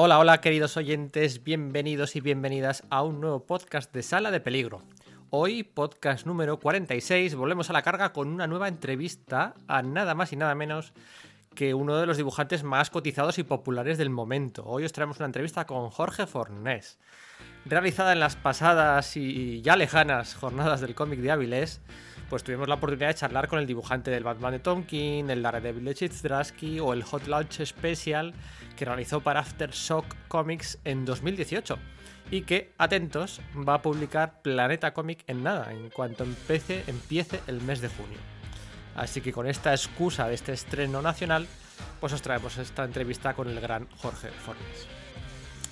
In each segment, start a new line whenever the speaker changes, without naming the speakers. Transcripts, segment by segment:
Hola, hola queridos oyentes, bienvenidos y bienvenidas a un nuevo podcast de Sala de Peligro. Hoy, podcast número 46, volvemos a la carga con una nueva entrevista a nada más y nada menos que uno de los dibujantes más cotizados y populares del momento. Hoy os traemos una entrevista con Jorge Fornés. Realizada en las pasadas y ya lejanas jornadas del cómic de Avilés, pues tuvimos la oportunidad de charlar con el dibujante del Batman de Tom King, el Daredevil de Chizdrasky o el Hot Launch Special que realizó para Aftershock Comics en 2018 y que, atentos, va a publicar Planeta Comic en nada, en cuanto empiece, empiece el mes de junio. Así que con esta excusa de este estreno nacional, pues os traemos esta entrevista con el gran Jorge Fornes.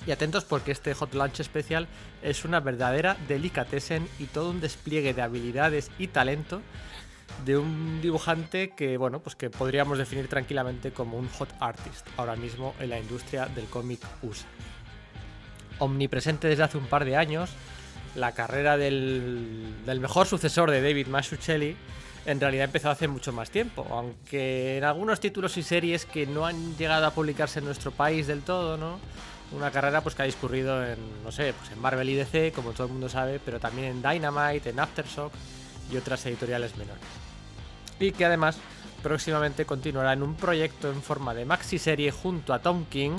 Y atentos porque este Hot Launch especial es una verdadera delicatessen y todo un despliegue de habilidades y talento de un dibujante que, bueno, pues que podríamos definir tranquilamente como un hot artist ahora mismo en la industria del cómic USA. Omnipresente desde hace un par de años, la carrera del, del mejor sucesor de David Mazzucchelli en realidad empezó hace mucho más tiempo, aunque en algunos títulos y series que no han llegado a publicarse en nuestro país del todo, ¿no? Una carrera pues que ha discurrido en, no sé, pues en Marvel y DC, como todo el mundo sabe, pero también en Dynamite, en Aftershock y otras editoriales menores. Y que además próximamente continuará en un proyecto en forma de maxi serie junto a Tom King,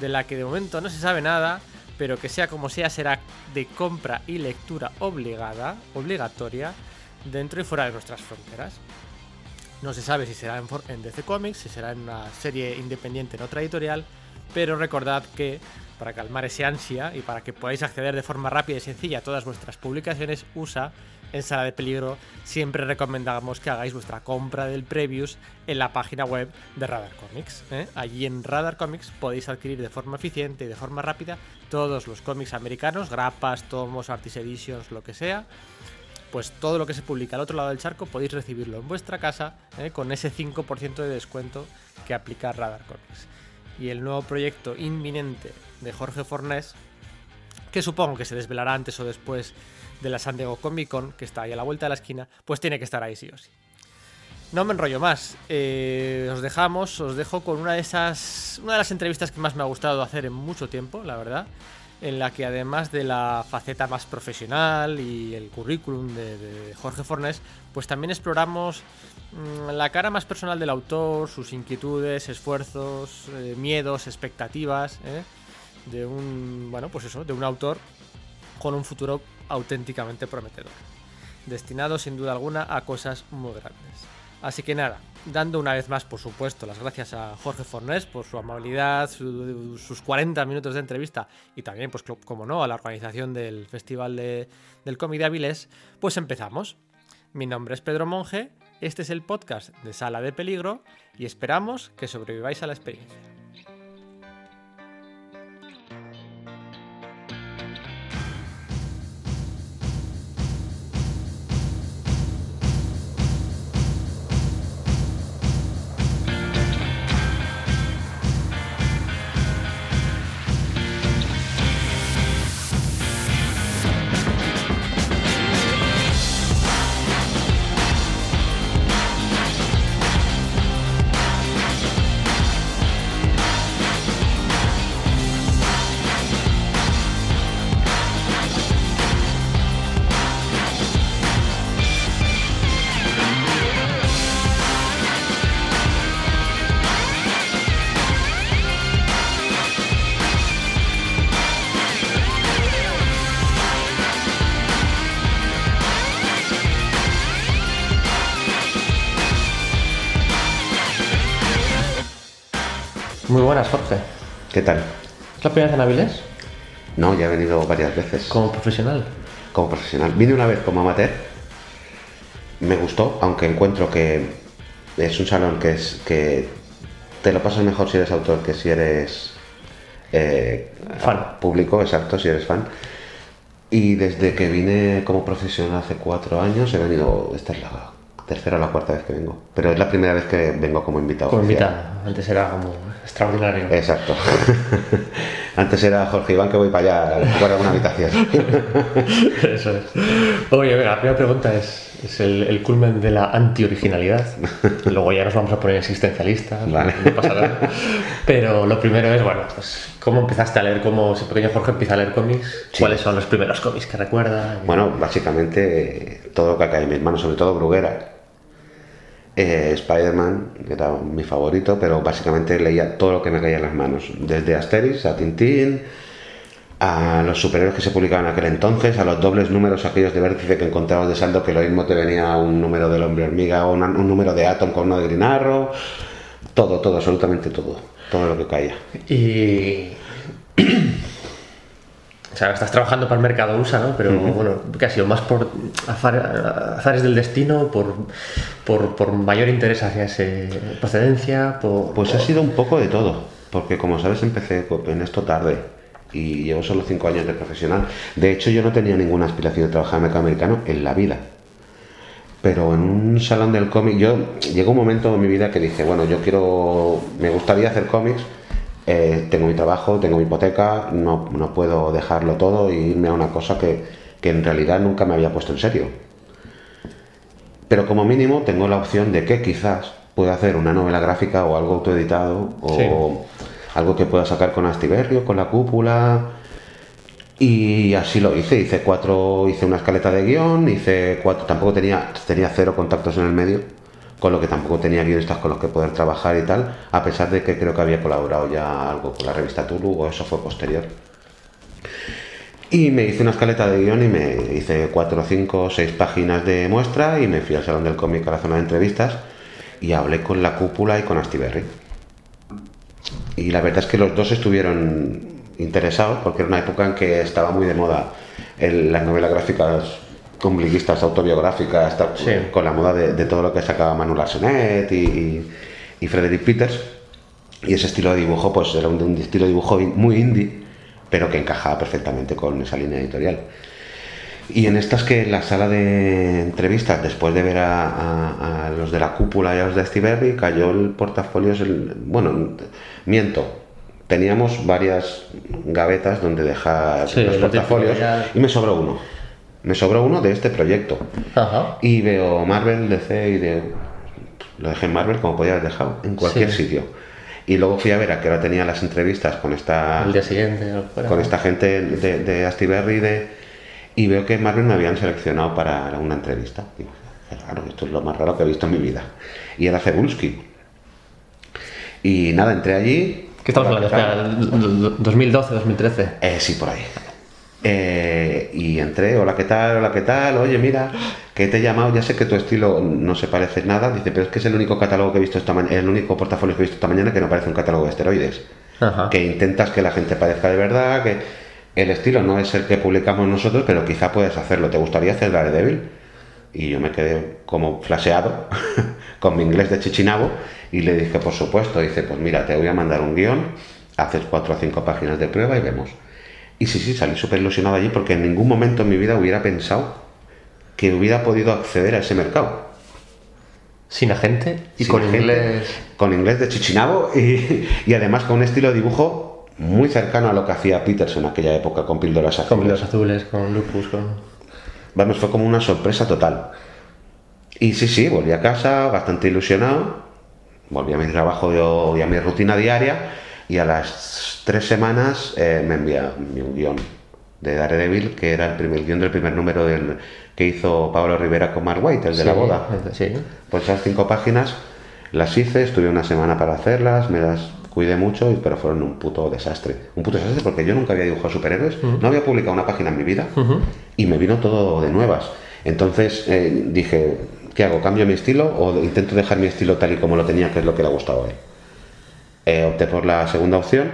de la que de momento no se sabe nada, pero que sea como sea será de compra y lectura obligada, obligatoria, dentro y fuera de nuestras fronteras. No se sabe si será en, DC Comics, si será en una serie independiente en otra editorial, pero recordad que para calmar ese ansia y para que podáis acceder de forma rápida y sencilla a todas vuestras publicaciones USA, en Sala de Peligro siempre recomendamos que hagáis vuestra compra del previews en la página web de Radar Comics. ¿eh? Allí en Radar Comics podéis adquirir de forma eficiente y de forma rápida todos los cómics americanos, grapas, tomos, artist editions, lo que sea pues todo lo que se publica al otro lado del charco podéis recibirlo en vuestra casa ¿eh? con ese 5% de descuento que aplica Radar Comics. Y el nuevo proyecto inminente de Jorge Fornés, que supongo que se desvelará antes o después de la San Diego Comic Con, que está ahí a la vuelta de la esquina, pues tiene que estar ahí sí o sí. No me enrollo más. Eh, os dejamos, os dejo con una de esas. Una de las entrevistas que más me ha gustado hacer en mucho tiempo, la verdad en la que además de la faceta más profesional y el currículum de, Jorge Fornés, pues también exploramos la cara más personal del autor, sus inquietudes, esfuerzos, eh, miedos, expectativas, ¿eh? de un, bueno, pues eso, de un autor con un futuro auténticamente prometedor, destinado sin duda alguna a cosas muy grandes. Así que nada, dando una vez más, por supuesto, las gracias a Jorge Fornés por su amabilidad, sus 40 minutos de entrevista y también, pues como no, a la organización del Festival del Cómic de pues empezamos. Mi nombre es Pedro Monge, este es el podcast de Sala de Peligro y esperamos que sobreviváis a la experiencia. Buenas, Jorge.
¿Qué tal?
¿Es la primera vez en Avilés?
No, ya he venido varias veces.
¿Como profesional?
Como profesional. Vine una vez como amateur. Me gustó, aunque encuentro que es un salón que es que te lo pasas mejor si eres autor que si eres
eh, fan.
Público, exacto, si eres fan. Y desde que vine como profesional hace cuatro años he venido, esta es la tercera o la cuarta vez que vengo. Pero es la primera vez que vengo como invitado.
Como invitado. Antes era como extraordinario.
Exacto. Antes era Jorge Iván que voy para allá, guarda una habitación.
Eso es. Oye, venga, la primera pregunta es, es el, el culmen de la anti-originalidad. Luego ya nos vamos a poner existencialistas.
Vale.
No pasa nada. Pero lo primero es, bueno, pues, ¿cómo empezaste a leer? ¿Cómo ese pequeño Jorge empieza a leer cómics?
Sí.
¿Cuáles son los primeros cómics que recuerda?
Bueno, básicamente todo lo que cae en mis manos, sobre todo Bruguera. Eh, Spider-Man era mi favorito, pero básicamente leía todo lo que me caía en las manos, desde Asterix a Tintín, a los superhéroes que se publicaban en aquel entonces, a los dobles números aquellos de vértice que encontrabas de saldo, que lo mismo te venía un número del hombre hormiga o un número de Atom con uno de Green Arrow, todo, todo, absolutamente todo, todo lo que caía.
Y. O sea, estás trabajando para el mercado USA, ¿no? Pero bueno, que ha sido más por azar- azares del destino, por, por, por mayor interés hacia esa procedencia, por.
Pues ha sido un poco de todo, porque como sabes empecé en esto tarde y llevo solo cinco años de profesional. De hecho yo no tenía ninguna aspiración de trabajar en el mercado americano en la vida. Pero en un salón del cómic, yo llegó un momento en mi vida que dije, bueno, yo quiero, me gustaría hacer cómics, eh, tengo mi trabajo, tengo mi hipoteca, no, no puedo dejarlo todo e irme a una cosa que, que en realidad nunca me había puesto en serio. Pero como mínimo tengo la opción de que quizás pueda hacer una novela gráfica o algo autoeditado o
Sí.
algo que pueda sacar con Astiberri o con la cúpula. Y así lo hice, hice cuatro, hice una escaleta de guion, hice cuatro, tampoco tenía, tenía cero contactos en el medio, con lo que tampoco tenía guionistas con los que poder trabajar y tal, a pesar de que creo que había colaborado ya algo con la revista Tulu o eso fue posterior. Y me hice una escaleta de guion y me hice cuatro, cinco, seis páginas de muestra y me fui al Salón del Cómic a la zona de entrevistas y hablé con la cúpula y con Astiberri. Y la verdad es que los dos estuvieron interesados porque era una época en que estaba muy de moda las novelas gráficas ombliguistas, autobiográficas,
Sí.
con la moda de, de todo lo que sacaba Manuel Arsenet y, y, y Frederick Peters. Y ese estilo de dibujo, pues era un, un estilo de dibujo muy indie, pero que encajaba perfectamente con esa línea editorial. Y en estas que en la sala de entrevistas, después de ver a, a- a los de la cúpula y a los de Estiberri, cayó el portafolio, el- bueno, miento, teníamos varias gavetas donde dejar
Sí,
los portafolios y me sobró uno. Me sobró uno de este proyecto.
Ajá.
Y veo Marvel, DC y de... Lo dejé en Marvel como podía haber dejado, en cualquier
Sí.
sitio. Y luego fui a ver a qué hora tenía las entrevistas con esta
Al día siguiente. fuera.
con esta gente de, de Astiberri de, y veo que Marvel me habían seleccionado para una entrevista. Digo, qué raro, esto es lo más raro que he visto en mi vida. Y era Cebulski. Y nada, entré allí.
¿Qué estamos hablando?
¿qué tal?
Espera, 2012, 2013.
Eh, sí, por ahí. Eh, y entré, hola, ¿qué tal? Hola, ¿qué tal? Oye, mira, que te he llamado, ya sé que tu estilo no se parece nada, dice, pero es que es el único catálogo que he visto esta mañana, el único portafolio que he visto esta mañana que no parece un catálogo de esteroides.
Ajá.
Que intentas que la gente parezca de verdad, que el estilo no es el que publicamos nosotros, pero quizá puedes hacerlo. ¿Te gustaría hacer Daredevil? Y yo me quedé como flaseado con mi inglés de chichinabo y le dije, por supuesto, dice, pues mira, te voy a mandar un guion, haces cuatro o cinco páginas de prueba y vemos. Y sí, sí, salí súper ilusionado allí porque en ningún momento en mi vida hubiera pensado que hubiera podido acceder a ese mercado.
Sin agente y
Sin
con inglés.
Con inglés de chichinabo y, y además con un estilo de dibujo muy cercano a lo que hacía Peters en aquella época con píldoras
Con
azules.
los azules, con lupus, con.
Vamos, fue como una sorpresa total. Y sí, sí, volví a casa bastante ilusionado, volví a mi trabajo y a mi rutina diaria, y a las tres semanas eh, me envía un guion de Daredevil, que era el primer guion del primer número del, que hizo Pablo Rivera con Mark White, el de la boda.
Sí.
Pues esas cinco páginas las hice, estuve una semana para hacerlas, me las cuidé mucho, pero fueron un puto desastre. Un puto desastre porque yo nunca había dibujado superhéroes, no había publicado una página en mi vida y me vino todo de nuevas. Entonces eh, dije, ¿qué hago? ¿Cambio mi estilo o intento dejar mi estilo tal y como lo tenía, que es lo que le ha gustado a él? Eh, opté por la segunda opción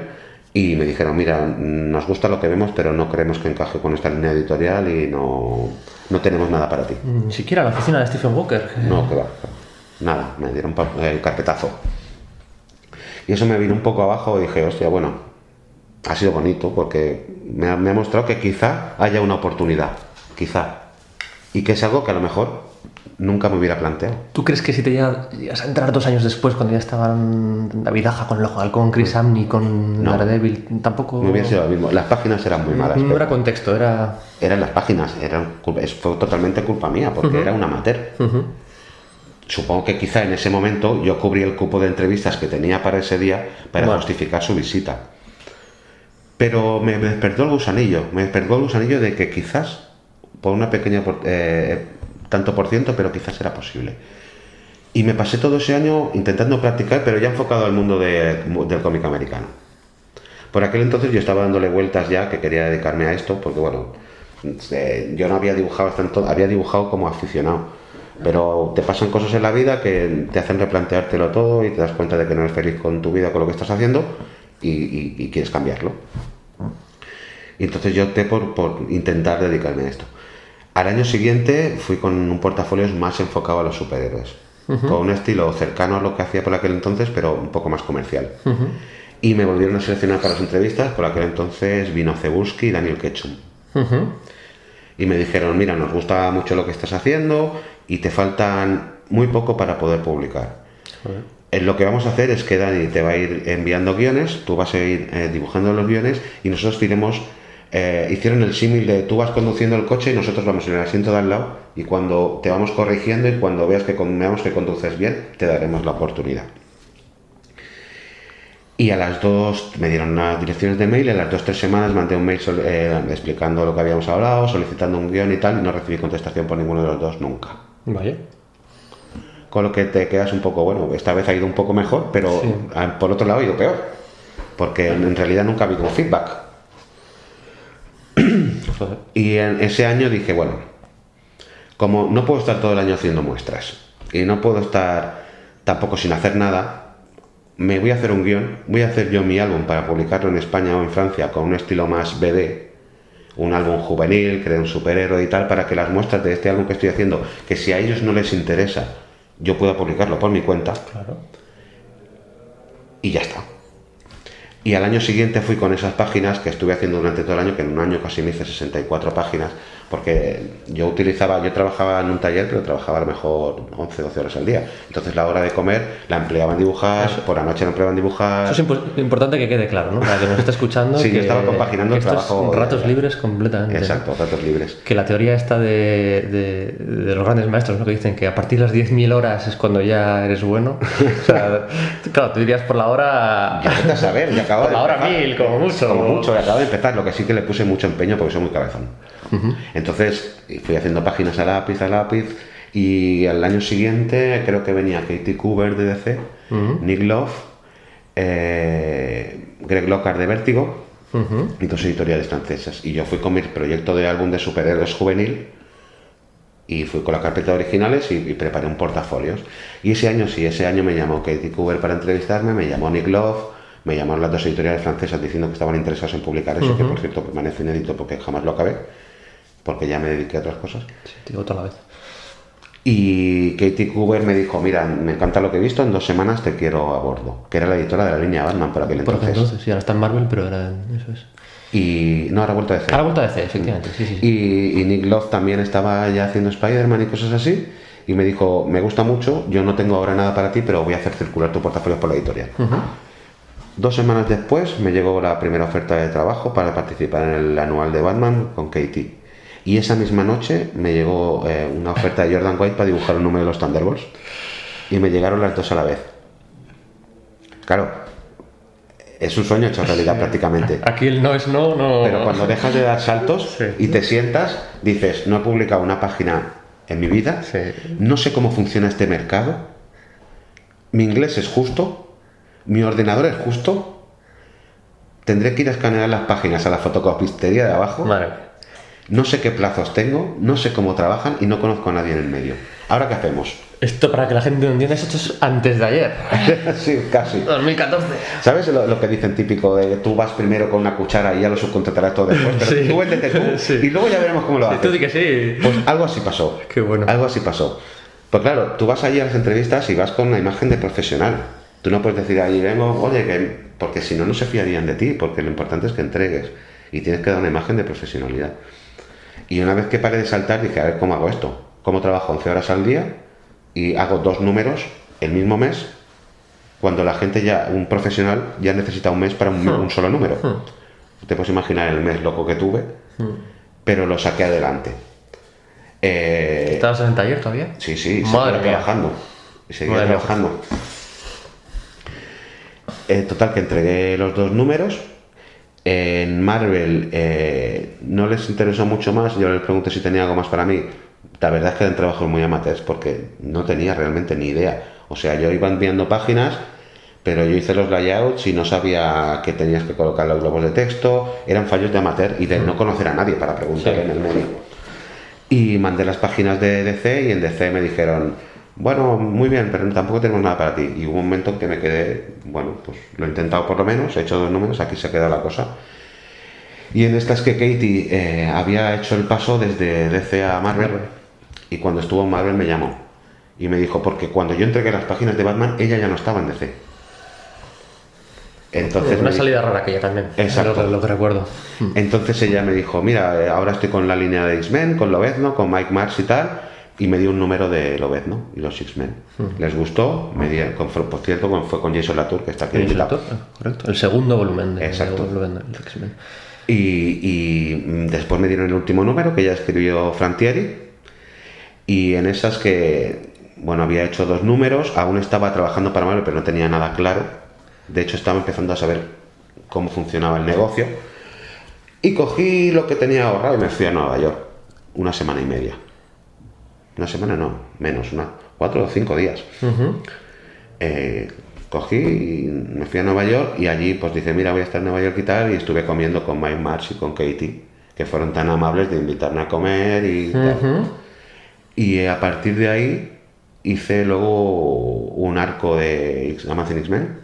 y me dijeron, mira, nos gusta lo que vemos, pero no creemos que encaje con esta línea editorial y no, no tenemos nada para ti.
Ni siquiera la oficina de Stephen Walker.
No, que va. Nada, me dieron el carpetazo. Y eso me vino un poco abajo y dije, hostia, bueno, ha sido bonito porque me ha, me ha mostrado que quizá haya una oportunidad. Quizá. Y que es algo que a lo mejor nunca me hubiera planteado.
¿Tú crees que si te llegas a entrar dos años después, cuando ya estaban David Aja con el ojo con Chris Amney, con
No.
Daredevil, tampoco...
No hubiera sido lo mismo. Las páginas eran muy malas.
No era contexto, era...
Eran las páginas, eran, culpa- es- fue totalmente culpa mía, porque era un amateur. Supongo que quizá en ese momento yo cubrí el cupo de entrevistas que tenía para ese día para
Bueno.
justificar su visita. Pero me, me despertó el gusanillo, me despertó el gusanillo de que quizás, por una pequeña por- eh, tanto por ciento, pero quizás era posible. Y me pasé todo ese año intentando practicar, pero ya enfocado al mundo de- del cómic americano. Por aquel entonces yo estaba dándole vueltas ya que quería dedicarme a esto, porque bueno, eh, yo no había dibujado tanto, había dibujado como aficionado. Pero te pasan cosas en la vida que te hacen replanteártelo todo y te das cuenta de que no eres feliz con tu vida, con lo que estás haciendo y, quieres cambiarlo. Y entonces yo opté por intentar dedicarme a esto. Al año siguiente fui con un portafolio más enfocado a los superhéroes, con un estilo cercano a lo que hacía por aquel entonces, pero un poco más comercial. Y me volvieron a seleccionar para las entrevistas, por aquel entonces vino Cebuski y Daniel Ketchum. Y me dijeron, mira, nos gusta mucho lo que estás haciendo y te faltan muy poco para poder publicar.
Joder.
Eh, Lo que vamos a hacer es que Dani te va a ir enviando guiones, tú vas a ir eh, dibujando los guiones y nosotros te iremos... eh, hicieron el símil de tú vas conduciendo el coche y nosotros vamos en el asiento de al lado y cuando te vamos corrigiendo y cuando veas que con- veamos que conduces bien, te daremos la oportunidad. Y a las dos me dieron unas direcciones de mail y a las dos tres semanas mandé un mail eh, explicando lo que habíamos hablado, solicitando un guion y tal, y no recibí contestación por ninguno de los dos nunca.
Vaya.
Con lo que te quedas un poco, bueno, esta vez ha ido un poco mejor, pero
Sí.
ah, por otro lado ha ido peor. Porque en, realidad nunca ha habido feedback.
Joder.
Y en ese año dije, bueno, como no puedo estar todo el año haciendo muestras y no puedo estar tampoco sin hacer nada, me voy a hacer un guion, voy a hacer yo mi álbum para publicarlo en España o en Francia con un estilo más BD, un álbum juvenil, que de un superhéroe y tal, para que las muestras de este álbum que estoy haciendo, que si a ellos no les interesa, yo pueda publicarlo por mi cuenta
Claro.
y ya está. Y al año siguiente fui con esas páginas que estuve haciendo durante todo el año, que en un año casi me hice 64 páginas, porque yo utilizaba, yo trabajaba en un taller, pero trabajaba a lo mejor 11, 12 horas al día. Entonces la hora de comer la empleaba en dibujar, por la noche la empleaba en dibujar.
Eso es impo- importante que quede claro, ¿no? Para que nos esté escuchando.
Sí, yo
que
estaba compaginando el trabajo-
ratos libres completamente.
Exacto, datos libres.
Que la teoría esta de, de- de los grandes maestros, ¿no? Que dicen que a partir de las 10.000 horas es cuando ya eres bueno. O sea, claro, tú dirías por la hora...
Ya a saber, ya acabo
Por
de
la hora
empezar.
mil, como mucho.
Como mucho, acabo de empezar, lo que sí que le puse mucho empeño porque soy muy cabezón. Entonces fui haciendo páginas a lápiz, a lápiz, y al año siguiente creo que venía Katie Cooper de DC, Nick Love, eh, Greg Lockhart de Vértigo, y dos editoriales francesas. Y yo fui con mi proyecto de álbum de superhéroes juvenil y fui con la carpeta de originales y, y preparé un portafolios. Y ese año sí, ese año me llamó Katie Cooper para entrevistarme, me llamó Nick Love, me llamaron las dos editoriales francesas diciendo que estaban interesados en publicar eso, que por cierto permanece inédito porque jamás lo acabé, porque ya me dediqué a otras cosas.
Sí, te digo toda la vez.
Y Katie Cooper me dijo, mira, me encanta lo que he visto, en dos semanas te quiero a bordo, que era la editora de la línea Batman por aquel
Por
entonces.
entonces, sí, ahora está en Marvel, pero era... Eso es.
Y no, ahora ha vuelto a decir.
Ahora vuelta de C, efectivamente, sí, sí. sí.
Y, y Nick Love también estaba ya haciendo Spider-Man y cosas así. Y me dijo, me gusta mucho, yo no tengo ahora nada para ti, pero voy a hacer circular tu portafolio por la editorial. Dos semanas después me llegó la primera oferta de trabajo para participar en el anual de Batman con Katie. Y esa misma noche me llegó eh, una oferta de Jordan White para dibujar un número de los Thunderbolts. Y me llegaron las dos a la vez. Claro, es un sueño hecho realidad prácticamente.
Aquí el no es no, no...
Pero cuando dejas de dar saltos
Sí.
y te sientas, dices, no he publicado una página en mi vida,
Sí.
no sé cómo funciona este mercado, mi inglés es justo, mi ordenador es justo, tendré que ir a escanear las páginas a la fotocopistería de abajo,
mía.
No sé qué plazos tengo, no sé cómo trabajan y no conozco a nadie en el medio. ¿Ahora qué hacemos?
Esto para que la gente lo entienda, esto es antes de ayer.
sí, casi.
2014.
¿Sabes lo, lo que dicen típico de tú vas primero con una cuchara y ya lo subcontratarás todo después? Pero
Sí.
tú véndete tú
Sí.
y luego ya veremos cómo lo haces.
Tú di que sí.
Pues algo así pasó.
Qué bueno.
Algo así pasó. Pues claro, tú vas allí a las entrevistas y vas con una imagen de profesional. Tú no puedes decir allí, vengo, oye, que... porque si no, no se fiarían de ti, porque lo importante es que entregues. Y tienes que dar una imagen de profesionalidad. Y una vez que paré de saltar, dije, a ver cómo hago esto. cómo trabajo 11 horas al día y hago dos números el mismo mes cuando la gente ya, un profesional ya necesita un mes para un, un solo número. Te puedes imaginar el mes loco que tuve, pero lo saqué adelante. Eh,
¿Estabas en el taller todavía?
Sí, sí,
Madre
seguía
mía.
trabajando. Y seguía
Madre
trabajando. Eh, total, que entregué los dos números. En Marvel eh, no les interesó mucho más. Yo les pregunté si tenía algo más para mí. La verdad es que eran trabajos muy amateurs porque no tenía realmente ni idea. O sea, yo iba enviando páginas, pero yo hice los layouts y no sabía que tenías que colocar los globos de texto. Eran fallos de amateur y de no conocer a nadie para preguntar
Sí.
en el medio. Y mandé las páginas de DC y en DC me dijeron, bueno, muy bien, pero tampoco tenemos nada para ti. Y hubo un momento en que me quedé, bueno, pues lo he intentado por lo menos, he hecho dos números, aquí se ha quedado la cosa. Y en esta es que Katie eh, había hecho el paso desde DC a Marvel y cuando estuvo en Marvel me llamó y me dijo, porque cuando yo entregué las páginas de Batman, ella ya no estaba en DC. Entonces
Una salida rara aquella también.
Exacto.
Lo, que- lo que recuerdo.
entonces ella me dijo, mira, eh, ahora estoy con la línea de X-Men, con Lobezno, con Mike Mars y tal, y me dio un número de Lobezno y los X-Men. Les gustó, me di- con- por cierto, fue con Jason Latour, que está aquí
El,
invitado.
correcto. El segundo volumen de,
Exacto.
X-Men.
Y, y, después me dieron el último número que ya escribió Frantieri. Y en esas que, bueno, había hecho dos números, aún estaba trabajando para Marvel, pero no tenía nada claro. De hecho, estaba empezando a saber cómo funcionaba el negocio. Y cogí lo que tenía ahorrado y me fui a Nueva York. Una semana y media. Una semana no, menos, una, cuatro o cinco días. Eh, cogí y me fui a Nueva York y allí pues dice, mira, voy a estar en Nueva York y tal, y estuve comiendo con Mike Marsh y con Katie, que fueron tan amables de invitarme a comer y tal. Y eh, a partir de ahí hice luego un arco de Amazing X-Men.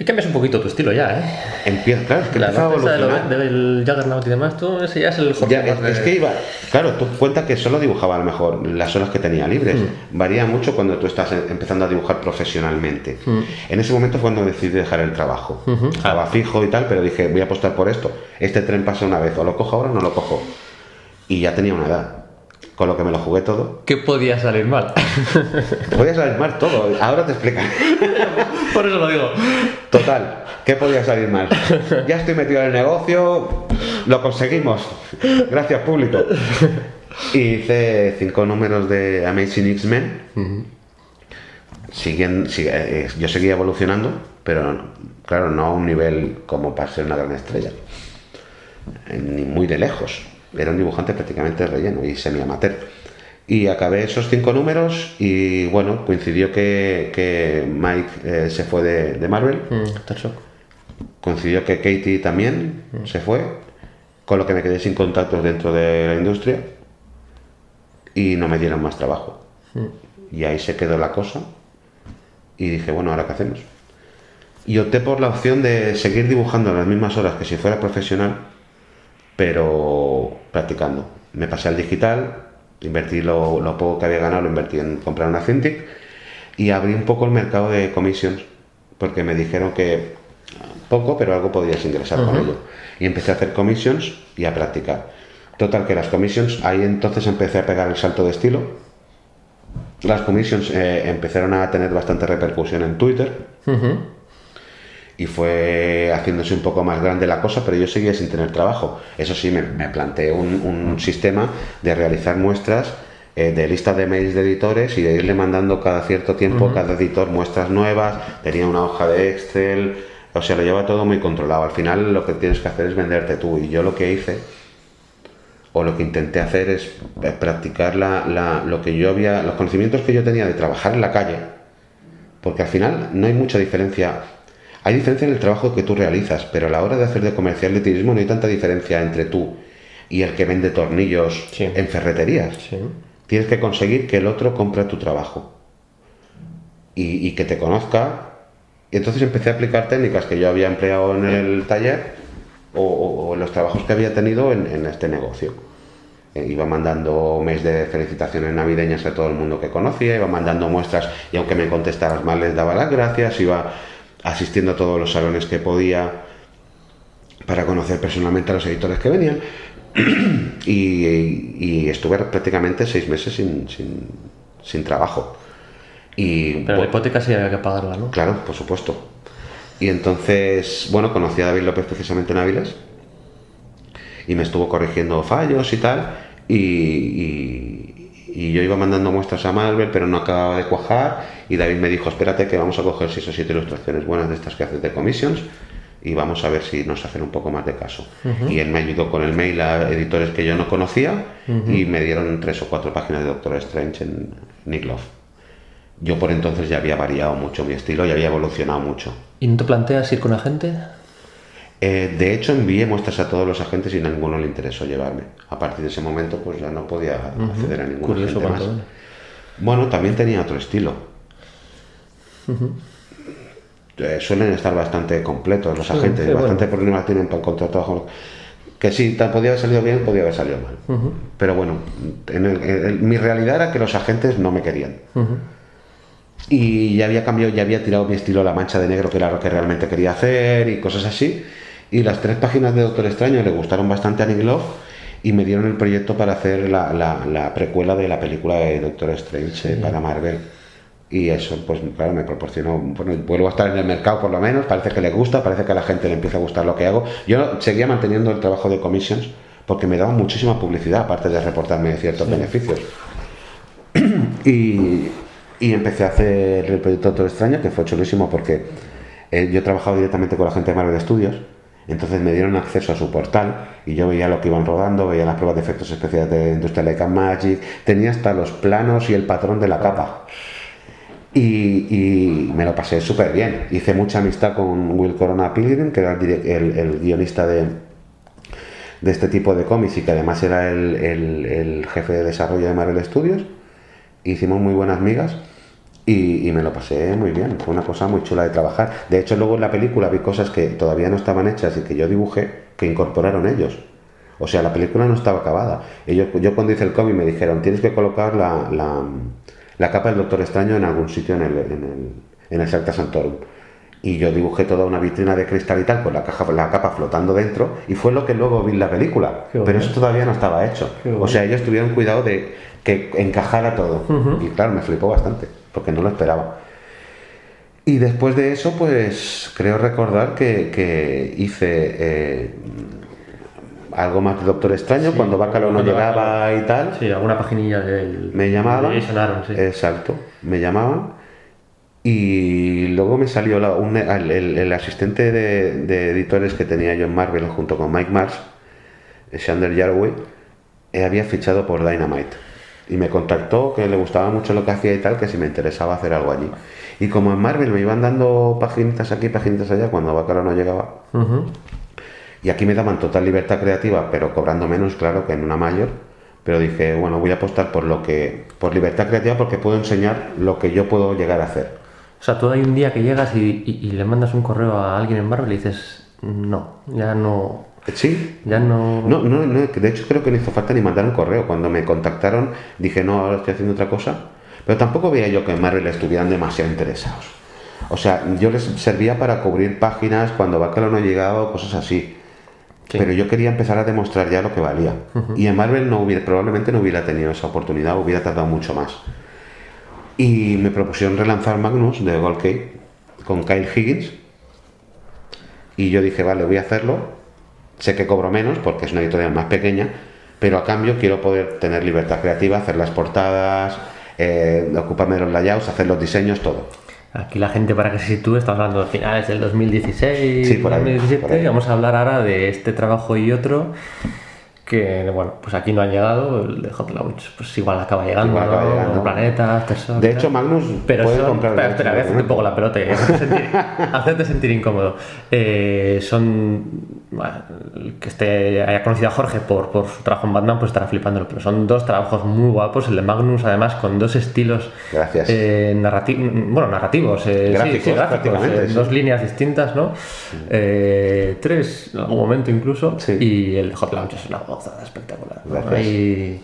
Y cambias un poquito tu estilo ya, ¿eh?
Empieza, claro, es que
La
empezaba a
parte esa de del Juggernaut y demás, tú ese ya es el Jorge
Ya, es,
de-
es que iba, claro, tú cuenta que solo dibujaba a lo mejor las horas que tenía libres.
Mm.
Varía mucho cuando tú estás em- empezando a dibujar profesionalmente.
Mm.
En ese momento fue cuando decidí dejar el trabajo. Estaba fijo y tal, pero dije, voy a apostar por esto. Este tren pasa una vez, o lo cojo ahora o no lo cojo. Y ya tenía una edad. Con lo que me lo jugué todo.
¿Qué podía salir mal?
Podía salir mal todo, ahora te explicaré.
Por eso lo digo.
Total, ¿qué podía salir mal? Ya estoy metido en el negocio, lo conseguimos. Gracias, público. Y hice cinco números de Amazing X-Men. Eh, yo seguía evolucionando, pero claro, no a un nivel como para ser una gran estrella. Ni muy de lejos. Era un dibujante prácticamente relleno y semi-amateur. Y acabé esos cinco números y bueno, coincidió que, que Mike eh, se fue de, de Marvel,
Mm,
coincidió que Katie también se fue, con lo que me quedé sin contactos dentro de la industria y no me dieron más trabajo. Y ahí se quedó la cosa y dije, bueno, ¿ahora qué hacemos? Y opté por la opción de seguir dibujando las mismas horas que si fuera profesional, pero practicando. Me pasé al digital, invertí lo, lo poco que había ganado, lo invertí en comprar una Cintiq y abrí un poco el mercado de commissions, porque me dijeron que poco, pero algo podías ingresar con ello. Y empecé a hacer commissions y a practicar. Total, que las commissions, ahí entonces empecé a pegar el salto de estilo. Las commissions eh, empezaron a tener bastante repercusión en Twitter y fue haciéndose un poco más grande la cosa, pero yo seguía sin tener trabajo. Eso sí, me, me planteé un, un sistema de realizar muestras eh, de lista de mails de editores y de irle mandando cada cierto tiempo, cada editor muestras nuevas, tenía una hoja de Excel, o sea, lo lleva todo muy controlado. Al final lo que tienes que hacer es venderte tú y yo lo que hice o lo que intenté hacer es practicar la, la- lo que yo había, los conocimientos que yo tenía de trabajar en la calle, porque al final no hay mucha diferencia. Hay diferencia en el trabajo que tú realizas, pero a la hora de hacer de comercial de turismo no hay tanta diferencia entre tú y el que vende tornillos
Sí.
en ferreterías.
Sí.
Tienes que conseguir que el otro compre tu trabajo y, y que te conozca. Y entonces empecé a aplicar técnicas que yo había empleado en el taller o, o- o en los trabajos que había tenido en, en este negocio. Eh, iba mandando mails de felicitaciones navideñas a todo el mundo que conocía, iba mandando muestras y aunque me contestaras mal les daba las gracias, iba asistiendo a todos los salones que podía para conocer personalmente a los editores que venían. y, y estuve prácticamente seis meses sin, sin, sin trabajo. Y,
Pero la hipoteca sí había que pagarla, ¿no?
Claro, por supuesto. Y entonces, bueno, conocí a David López precisamente en Áviles y me estuvo corrigiendo fallos y tal. Y, y- yo iba mandando muestras a Marvel, pero no acababa de cuajar. Y David me dijo: Espérate, que vamos a coger 6 o 7 ilustraciones buenas de estas que haces de commissions y vamos a ver si nos hacen un poco más de caso. Y él me ayudó con el mail a editores que yo no conocía y me dieron tres o cuatro páginas de Doctor Strange en Nick Love. Yo por entonces ya había variado mucho mi estilo y había evolucionado mucho.
¿Y no te planteas ir con agente?
Eh, de hecho, envié muestras a todos los agentes y a ninguno le interesó llevarme. A partir de ese momento, pues ya no podía acceder a ningún
Curioso
agente más. Bueno, también tenía otro estilo. Eh, suelen estar bastante completos los agentes,
sí,
bastante problemas tienen para encontrar trabajo. Que sí, tan- podía haber salido bien, podía haber salido mal. Pero bueno, en el- en el- mi realidad era que los agentes no me querían. Y ya había cambiado, ya había tirado mi estilo a la mancha de negro, que era lo que realmente quería hacer y cosas así. Y las tres páginas de Doctor Extraño le gustaron bastante a Nick Love y me dieron el proyecto para hacer la, la- la precuela de la película de Doctor Strange eh, para Marvel. Y eso, pues claro, me proporcionó, bueno, vuelvo a estar en el mercado por lo menos, parece que le gusta, parece que a la gente le empieza a gustar lo que hago. Yo seguía manteniendo el trabajo de commissions porque me daba muchísima publicidad, aparte de reportarme ciertos beneficios. Y, y empecé a hacer el proyecto Doctor Extraño, que fue chulísimo porque eh, yo he trabajado directamente con la gente de Marvel Studios, entonces me dieron acceso a su portal y yo veía lo que iban rodando, veía las pruebas de efectos especiales de Industrial Light and Magic, tenía hasta los planos y el patrón de la capa. Y, me lo pasé súper bien. Hice mucha amistad con Will Corona Pilgrim, que era el, el- guionista de, de este tipo de cómics y que además era el- el jefe de desarrollo de Marvel Studios. Hicimos muy buenas migas y, y me lo pasé muy bien. Fue una cosa muy chula de trabajar. De hecho, luego en la película vi cosas que todavía no estaban hechas y que yo dibujé que incorporaron ellos. O sea, la película no estaba acabada. Ellos, yo cuando hice el cómic me dijeron, tienes que colocar la, la, la capa del Doctor Extraño en algún sitio en el, en el, en el Santorum. Y yo dibujé toda una vitrina de cristal y tal con la, caja, la capa flotando dentro y fue lo que luego vi en la película.
Qué
Pero
bueno.
eso todavía no estaba hecho. O sea, ellos tuvieron cuidado de que encajara todo. Y claro, me flipó bastante, porque no lo esperaba. Y después de eso, pues creo recordar que, que hice eh, algo más de Doctor Extraño,
Sí,
cuando Bacalo no llegaba y tal.
Sí, alguna paginilla del.
Me llamaban.
de sí.
Exacto, me llamaban. Y luego me salió la- un- el, el- el asistente de, de editores que tenía yo en Marvel junto con Mike Mars, Shander Yarway, eh, había fichado por Dynamite. Y me contactó que le gustaba mucho lo que hacía y tal, que si me interesaba hacer algo allí. Y como en Marvel me iban dando paginitas aquí, paginitas allá, cuando Bacaro no llegaba,
Ujú.
y aquí me daban total libertad creativa, pero cobrando menos, claro, que en una mayor. Pero dije, bueno, voy a apostar por lo que, por libertad creativa porque puedo enseñar lo que yo puedo llegar a hacer.
O sea, tú hay un día que llegas y, y- y le mandas un correo a alguien en Marvel y dices, no, ya no.
Sí.
Ya no.
No, no, no, de hecho creo que no hizo falta ni mandar un correo. Cuando me contactaron dije, no, ahora estoy haciendo otra cosa. Pero tampoco veía yo que en Marvel estuvieran demasiado interesados. O sea, yo les servía para cubrir páginas cuando Bacalo no llegaba o cosas así.
Sí.
Pero yo quería empezar a demostrar ya lo que valía. Y en Marvel no hubiera, probablemente no hubiera tenido esa oportunidad, hubiera tardado mucho más. Y me propusieron relanzar Magnus de Gold Cake con Kyle Higgins. Y yo dije, vale, voy a hacerlo. Sé que cobro menos porque es una editorial más pequeña, pero a cambio quiero poder tener libertad creativa, hacer las portadas, eh, ocuparme de los layouts, hacer los diseños, todo.
Aquí la gente, para que se sitúe, estamos hablando de finales del 2016,
Sí, por ahí,
2017.
por ahí.
Vamos a hablar ahora de este trabajo y otro que, bueno, pues aquí no han llegado. El de Hot Launch, pues igual acaba llegando.
Igual acaba
¿no?
llegando.
Planetas, Tesoro.
De hecho, Magnus
Pero
puede
son,
comprar
espera, espera, hacerte
de
un poco la pelota y hacerte sentir, incómodo. Eh, son. bueno, el que esté, haya conocido a Jorge por, por su trabajo en Batman, pues estará flipándolo. Pero son dos trabajos muy guapos. El de Magnus, además, con dos estilos
Gracias.
eh, narrati- bueno, narrativos. eh,
Gráficos,
sí, gráficos, eh,
sí.
Dos líneas distintas, ¿no? Eh, tres en algún momento incluso.
Sí.
Y el Hot Launch es una gozada espectacular. ¿no?
Gracias.
Ahí-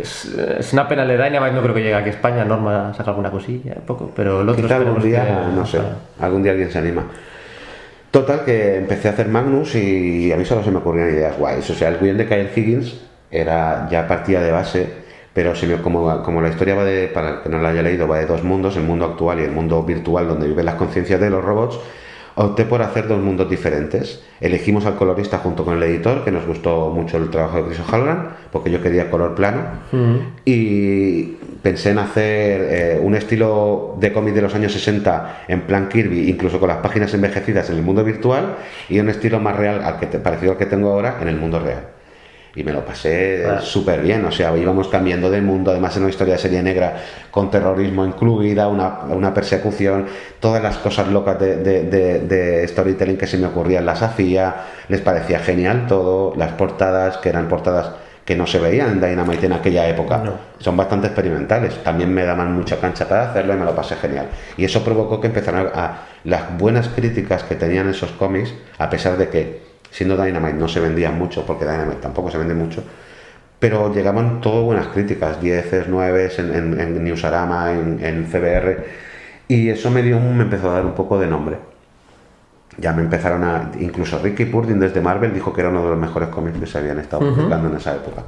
es, es una pena Dynamite, no creo que llegue aquí a España. Norma saca alguna cosilla, poco, pero el otro
Quizá algún día,
que-
no sé, algún día alguien se anima. Total, que empecé a hacer Magnus y a mí solo se me ocurrían ideas guays. O sea, el guion de Kyle Higgins era ya partida de base, pero si me- como, como la historia va de, para el que no la haya leído, va de dos mundos, el mundo actual y el mundo virtual donde viven las conciencias de los robots, opté por hacer dos mundos diferentes. Elegimos al colorista junto con el editor, que nos gustó mucho el trabajo de Chris O'Halloran, porque yo quería color plano, y pensé en hacer eh, un estilo de cómic de los años 60 en plan Kirby, incluso con las páginas envejecidas en el mundo virtual, y un estilo más real, al que te, parecido al que tengo ahora, en el mundo real. Y me lo pasé
Ah.
súper bien, o sea, íbamos cambiando de mundo, además en una historia de serie negra con terrorismo incluida, una, una persecución, todas las cosas locas de, de- de- de storytelling que se me ocurrían las hacía, les parecía genial todo, las portadas, que eran portadas que no se veían en Dynamite en aquella época,
No.
son bastante experimentales, también me daban mucha cancha para hacerlo y me lo pasé genial. Y eso provocó que empezaran a, a- las buenas críticas que tenían esos cómics, a pesar de que siendo Dynamite no se vendían mucho, porque Dynamite tampoco se vende mucho, pero llegaban todo buenas críticas, 10, 9 en, en, en Newsarama, en, en CBR, y eso me dio un- me empezó a dar un poco de nombre. Ya me empezaron a. Incluso Ricky Purdin desde Marvel dijo que era uno de los mejores cómics que se habían estado publicando en esa época.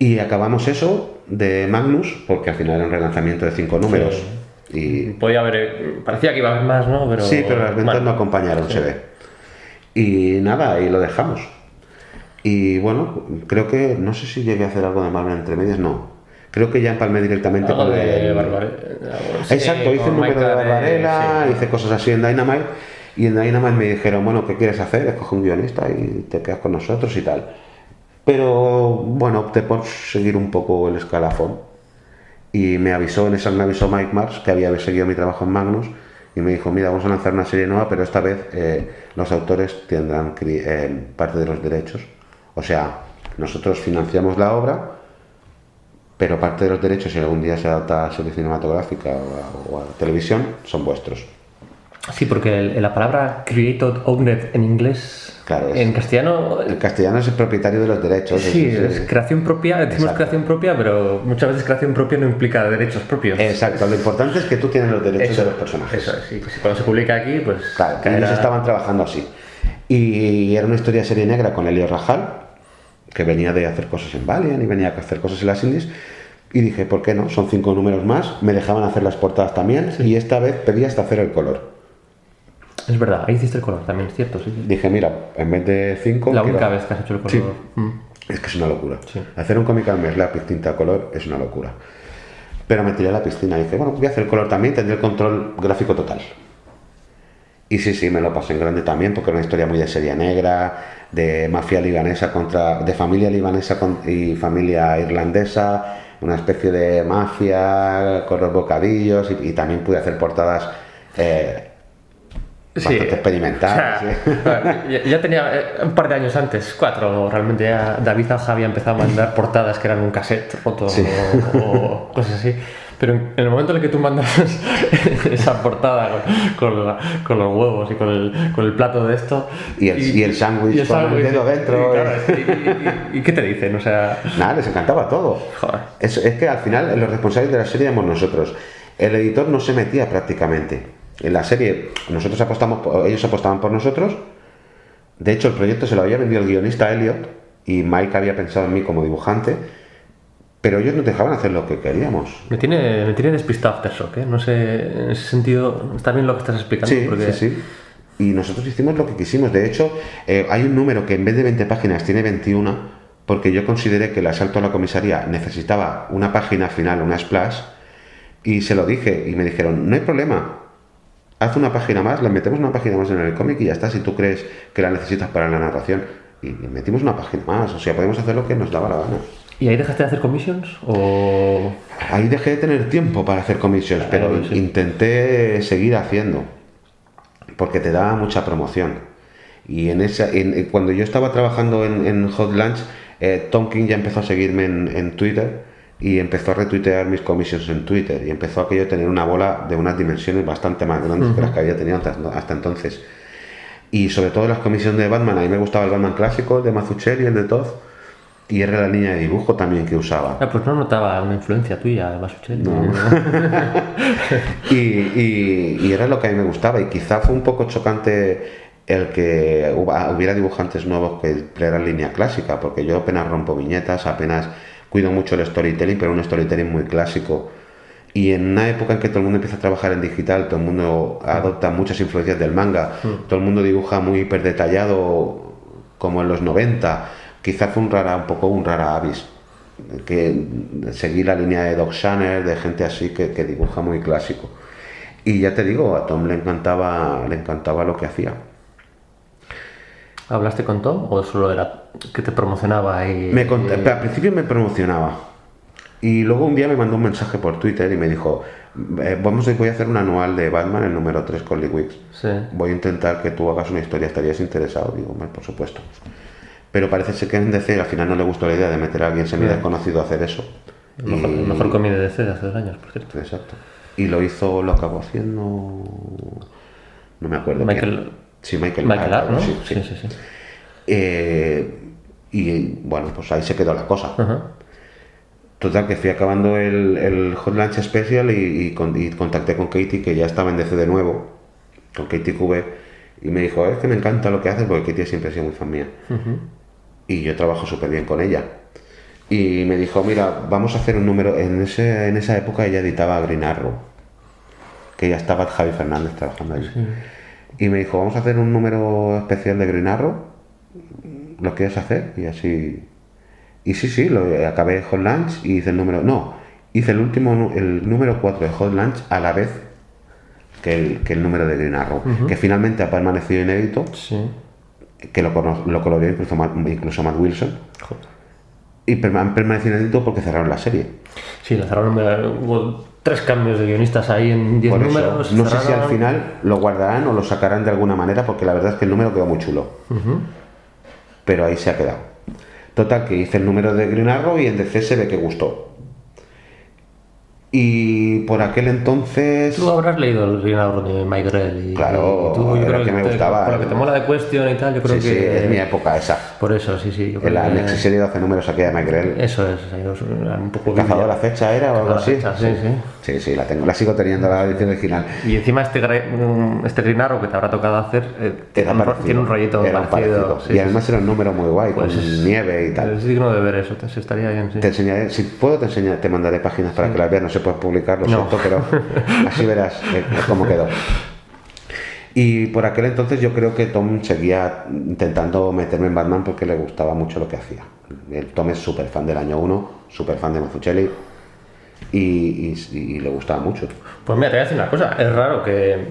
Y acabamos eso de Magnus, porque al final era un relanzamiento de cinco números. Y
Podía haber. eh, Parecía que iba a haber más, ¿no? Pero,
Sí, pero las ventas
bueno,
no acompañaron, se ve. Y nada, ahí lo dejamos. Y bueno, creo que, no sé si llegué a hacer algo de Marvel entre medias, no. Creo que ya empalmé directamente
Algo
con
de
el-
Bárbara- sí,
Exacto, hice un número de Barbarella,
sí.
hice cosas así en Dynamite. Y en Dynamite me dijeron, bueno, ¿qué quieres hacer? Escoge un guionista y te quedas con nosotros y tal. Pero bueno, opté por seguir un poco el escalafón. Y me avisó, en esa me avisó Mike Mars, que había seguido mi trabajo en Magnus, y me dijo, mira, vamos a lanzar una serie nueva, pero esta vez eh, los autores tendrán eh, parte de los derechos. O sea, nosotros financiamos la obra, pero parte de los derechos, si algún día se adapta a serie cinematográfica o a, o a televisión, son vuestros.
Sí, porque el- la palabra created owned en inglés.
Claro, es-
En castellano.
El castellano es el propietario de los derechos.
Sí,
es-
es creación propia, decimos
Exacto.
creación propia, pero muchas veces creación propia no implica derechos propios.
Exacto, lo importante es que tú tienes los derechos
Eso,
de los personajes.
Eso es, sí. Pues cuando se publica aquí, pues.
Claro,
caerá-
ellos estaban trabajando así. Y era una historia serie negra con Elio Rajal, que venía de hacer cosas en Valiant y venía a hacer cosas en las indies. Y dije, ¿por qué no? Son cinco números más, me dejaban hacer las portadas también, y esta vez pedí hasta hacer el color.
Es verdad, ahí hiciste el color también, es cierto, sí.
Dije, mira, en vez de cinco.
La
quiero-
única vez que has hecho el color.
Sí.
Mm.
Es que es una locura.
Sí.
Hacer un cómic al mes, lápiz, tinta, color, es una locura. Pero me tiré a la piscina y dije, bueno, voy a hacer el color también, tendré el control gráfico total. Y sí, sí, me lo pasé en grande también, porque era una historia muy de serie negra, de mafia libanesa contra. de familia libanesa con- y familia irlandesa, una especie de mafia con los bocadillos, y, y también pude hacer portadas. eh, bastante experimentales.
O sea,
¿sí?
ya, ya tenía eh, un par de años antes, cuatro, realmente ya David Aja había empezado a mandar portadas que eran un cassette roto
Sí.
o, o cosas así. Pero en, el momento en el que tú mandas esa portada con, con la- con los huevos y con el, con el plato de esto.
Y el- y el sándwich
y el
con el
sándwich,
dedo dentro,
y claro,
eh.
y- y- y qué te dicen? O sea,
Nada, les encantaba todo.
Joder.
Es, es que al final los responsables de la serie éramos nosotros. El editor no se metía prácticamente. En la serie nosotros apostamos, por- ellos apostaban por nosotros. De hecho, el proyecto se lo había vendido el guionista Elliot y Mike había pensado en mí como dibujante, pero ellos nos dejaban hacer lo que queríamos.
me tiene, me tiene despistado Aftershock, ¿eh? No sé, en ese sentido, está bien lo que estás explicando.
Sí,
porque
sí, sí. Y nosotros hicimos lo que quisimos. De hecho, eh, hay un número que en vez de 20 páginas tiene 21, porque yo consideré que el asalto a la comisaría necesitaba una página final, una splash, y se lo dije, y me dijeron, no hay problema, haz una página más, le metemos una página más en el cómic y ya está, si tú crees que la necesitas para la narración. Y metimos una página más, o sea, podemos hacer lo que nos daba la gana.
¿Y ahí dejaste de hacer commissions? ¿O.?
Ahí dejé de tener tiempo para hacer commissions, pero
sí.
intenté seguir haciendo, porque te daba mucha promoción. Y en esa, en- en- cuando yo estaba trabajando en, en Hot Lunch, eh, Tom King ya empezó a seguirme en, en Twitter y empezó a retuitear mis commissions en Twitter y empezó aquello a tener una bola de unas dimensiones bastante más grandes que las que había tenido hasta, hasta entonces. Y sobre todo las comisiones de Batman, a mí me gustaba el Batman clásico, el de Mazzucchelli, el de Todd, y era la línea de dibujo también que usaba.
Ah, pues no notaba una influencia tuya de Basuchelli.
Y, y- y era lo que a mí me gustaba y quizá fue un poco chocante el que hubiera dibujantes nuevos que emplearan línea clásica, porque yo apenas rompo viñetas, apenas cuido mucho el storytelling, pero un storytelling muy clásico. Y en una época en que todo el mundo empieza a trabajar en digital, todo el mundo adopta muchas influencias del manga, todo el mundo dibuja muy hiper detallado, como en los 90, quizás fue un rara, un poco un rara avis, que seguí la línea de Doc Shanner, de gente así que, que dibuja muy clásico. Y ya te digo, a Tom le encantaba, le encantaba lo que hacía.
¿Hablaste con Tom o solo era que te promocionaba y...
Me cont- al principio me promocionaba. Y luego un día me mandó un mensaje por Twitter y me dijo, eh, vamos, voy a hacer un anual de Batman, el número 3 con Lee Wicks.
Sí.
Voy a intentar que tú hagas una historia, ¿estarías interesado? Digo, "Hombre, por supuesto. Pero parece ser que en DC al final no le gustó la idea de meter a alguien semi desconocido a hacer eso.
El mejor, el mejor cómic de DC de hace dos años, por cierto.
Exacto. Y lo hizo, lo acabó haciendo... No me acuerdo. quién. Sí, Michael,
Michael Art, ¿no?
sí, sí.
sí, sí. sí.
Eh, y bueno, pues ahí se quedó la cosa. Total, que fui acabando el, el Hot Lunch Special y, y con- y contacté con Katie, que ya estaba en DC de nuevo, con Katie QB, y me dijo, es que me encanta lo que haces, porque Katie siempre ha sido muy fan mía. Y yo trabajo súper bien con ella. Y me dijo, mira, vamos a hacer un número, en, ese, en esa época ella editaba Green Arrow, que ya estaba Javi Fernández trabajando ahí. Y me dijo, vamos a hacer un número especial de Green Arrow, ¿lo quieres hacer? Y así... Y sí, sí, lo, acabé Hot Lunch y hice el número... No, hice el último, el número 4 de Hot Lunch a la vez que el, que el número de Green Arrow, que finalmente ha permanecido inédito,
Sí.
que lo, lo coloreó incluso incluso Matt Wilson,
Joder.
y han permanecido inédito porque cerraron la serie.
Sí, eh, hubo tres cambios de guionistas ahí en 10
Por eso,
números.
no sé si al final lo guardarán o lo sacarán de alguna manera, porque la verdad es que el número quedó muy chulo. Pero ahí se ha quedado. Total, que hice el número de Green Arrow y en DC se ve que gustó. Y por aquel entonces.
Tú habrás leído el Green Arrow de Mike Grell y,
Claro,
y tú, yo creo
que me
te-
gustaba.
Por lo que te mola de Question y tal, yo creo
Sí,
que...
sí, es mi época esa.
Por eso, sí, sí. Yo creo
En la
que-
Nexiserie 12 números aquella de Michael.
Eso es, un poco...
Cazador a fecha era o algo así.
fecha, sí, sí.
Sí, sí, la tengo, la sigo teniendo la edición original.
Y encima este, este Green Arrow que te habrá tocado hacer eh, tiene, un,
parecido,
tiene un rollito parecido.
parecido.
sí,
y
sí,
además era un número muy guay,
Pues
con
es-
nieve y tal.
Es digno de ver eso, te, estaría bien, sí.
Te enseñaré, si puedo te enseñaré, te mandaré páginas para que las veas, no se puede publicar, lo
No.
siento, pero así verás eh, cómo quedó. Y por aquel entonces yo creo que Tom seguía intentando meterme en Batman porque le gustaba mucho lo que hacía. El Tom es súper fan del año 1, súper fan de Mazzucchelli y, y- y le gustaba mucho.
Pues mira, te voy a decir una cosa, es raro que,